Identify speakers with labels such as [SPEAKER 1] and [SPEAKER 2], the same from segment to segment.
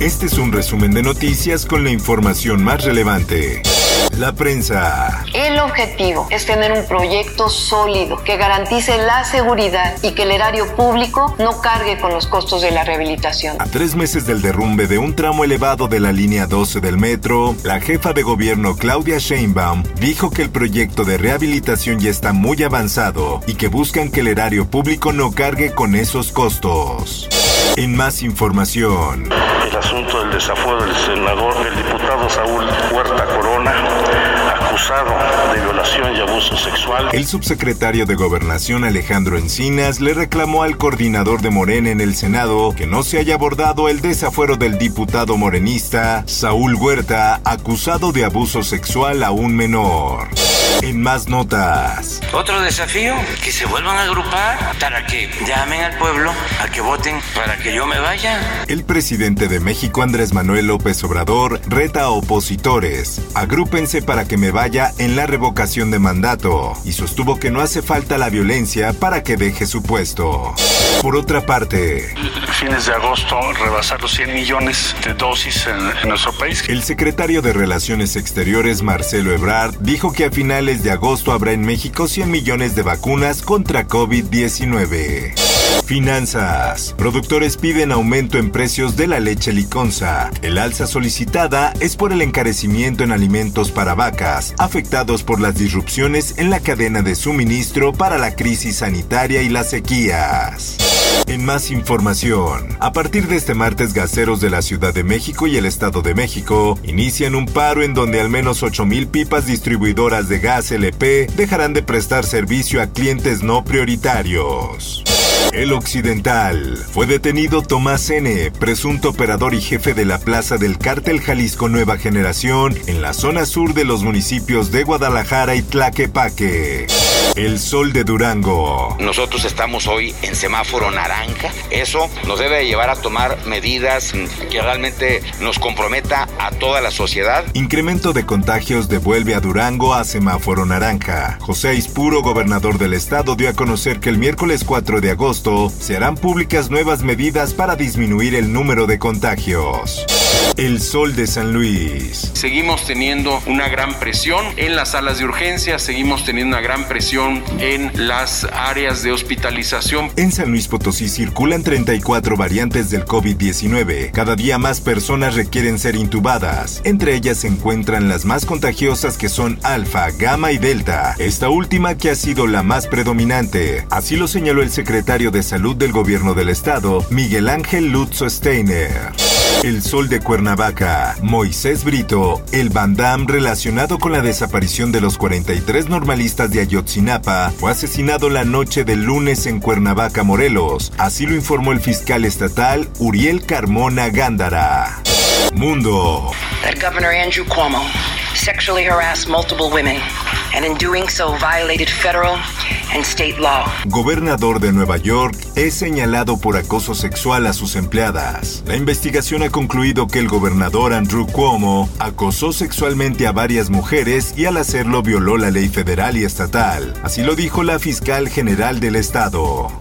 [SPEAKER 1] Este es un resumen de noticias con la información más relevante. La prensa.
[SPEAKER 2] El objetivo es tener un proyecto sólido que garantice la seguridad y que el erario público no cargue con los costos de la rehabilitación.
[SPEAKER 1] A tres meses del derrumbe de un tramo elevado de la línea 12 del metro, la jefa de gobierno Claudia Sheinbaum dijo que el proyecto de rehabilitación ya está muy avanzado y que buscan que el erario público no cargue con esos costos. En más información.
[SPEAKER 3] El asunto del desafuero del senador, del diputado Saúl Huerta Corona, acusado de violación y abuso sexual.
[SPEAKER 1] El subsecretario de Gobernación Alejandro Encinas le reclamó al coordinador de Morena en el Senado que no se haya abordado el desafuero del diputado morenista Saúl Huerta, acusado de abuso sexual a un menor. En más notas.
[SPEAKER 4] Otro desafío, que se vuelvan a agrupar para que llamen al pueblo a que voten para que yo me vaya.
[SPEAKER 1] El presidente de México, Andrés Manuel López Obrador, reta a opositores. Agrúpense para que me vaya en la revocación de mandato y sostuvo que no hace falta la violencia para que deje su puesto. Por otra parte,
[SPEAKER 3] Fines de agosto rebasar los 100 millones de dosis en, en nuestro país.
[SPEAKER 1] el secretario de Relaciones Exteriores, Marcelo Ebrard, dijo que a finales de agosto habrá en México 100 millones de vacunas contra COVID-19. Finanzas. Productores piden aumento en precios de la leche liconza. El alza solicitada es por el encarecimiento en alimentos para vacas, afectados por las disrupciones en la cadena de suministro para la crisis sanitaria y las sequías. En más información, a partir de este martes, gaseros de la Ciudad de México y el Estado de México inician un paro en donde al menos 8.000 pipas distribuidoras de gas LP dejarán de prestar servicio a clientes no prioritarios. El Occidental. Fue detenido Tomás N., presunto operador y jefe de la plaza del Cártel Jalisco Nueva Generación en la zona sur de los municipios de Guadalajara y Tlaquepaque. El Sol de Durango.
[SPEAKER 5] Nosotros estamos hoy en semáforo naranja. Eso nos debe llevar a tomar medidas que realmente nos comprometa a toda la sociedad.
[SPEAKER 1] Incremento de contagios devuelve a Durango a semáforo naranja. José Ispuro, gobernador del estado, dio a conocer que el miércoles 4 de agosto se harán públicas nuevas medidas para disminuir el número de contagios. El Sol de San Luis.
[SPEAKER 6] Seguimos teniendo una gran presión en las salas de urgencia, seguimos teniendo una gran presión en las áreas de hospitalización.
[SPEAKER 1] En San Luis Potosí circulan 34 variantes del COVID-19. Cada día más personas requieren ser intubadas. Entre ellas se encuentran las más contagiosas que son alfa, gamma y delta. Esta última que ha sido la más predominante. Así lo señaló el secretario de Salud del Gobierno del Estado, Miguel Ángel Lutzo Steiner. El Sol de Cuernavaca, Moisés Brito, el bandam relacionado con la desaparición de los 43 normalistas de Ayotzinapa, fue asesinado la noche del lunes en Cuernavaca, Morelos. Así lo informó el fiscal estatal Uriel Carmona Gándara. Mundo.
[SPEAKER 7] That Governor Andrew Cuomo sexually harassed multiple women and in doing so violated federal and state law.
[SPEAKER 1] Gobernador de Nueva York es señalado por acoso sexual a sus empleadas. La investigación ha concluido que el gobernador Andrew Cuomo acosó sexualmente a varias mujeres y al hacerlo violó la ley federal y estatal. Así lo dijo la fiscal general del estado.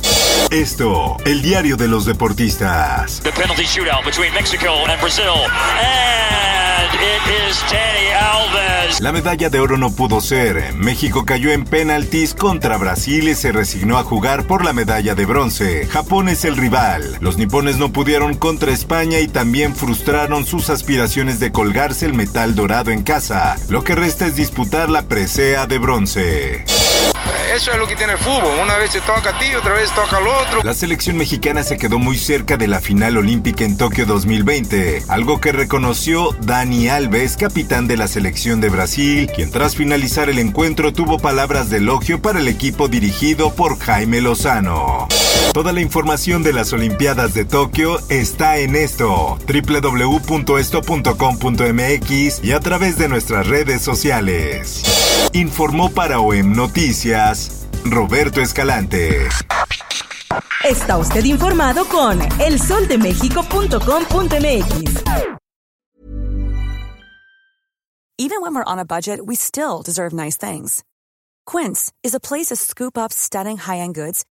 [SPEAKER 1] Esto, el diario de los deportistas.
[SPEAKER 8] The penalty shootout between Mexico and Brazil. And it is Danny Alves.
[SPEAKER 1] La medalla de oro no pudo ser. México cayó en penaltis contra Brasil y se resignó a jugar por la medalla de bronce. Japón es el rival. Los nipones no pudieron contra España y también frustraron sus aspiraciones de colgarse el metal dorado en casa. Lo que resta es disputar la presea de bronce.
[SPEAKER 9] Eso es lo que tiene el fútbol. Una vez se toca a ti, otra vez toca al otro.
[SPEAKER 1] La selección mexicana se quedó muy cerca de la final olímpica en Tokio 2020, algo que reconoció Dani Alves, capitán de la selección de Brasil, quien tras finalizar el encuentro tuvo palabras de elogio para el equipo dirigido por Jaime Lozano. Toda la información de las Olimpiadas de Tokio está en esto, www.esto.com.mx y a través de nuestras redes sociales. Informó para OEM Noticias Roberto Escalante.
[SPEAKER 10] Está usted informado con elsoldemexico.com.mx.
[SPEAKER 11] Even when we're on a budget, we still deserve nice things. Quince is a place to scoop up stunning high-end goods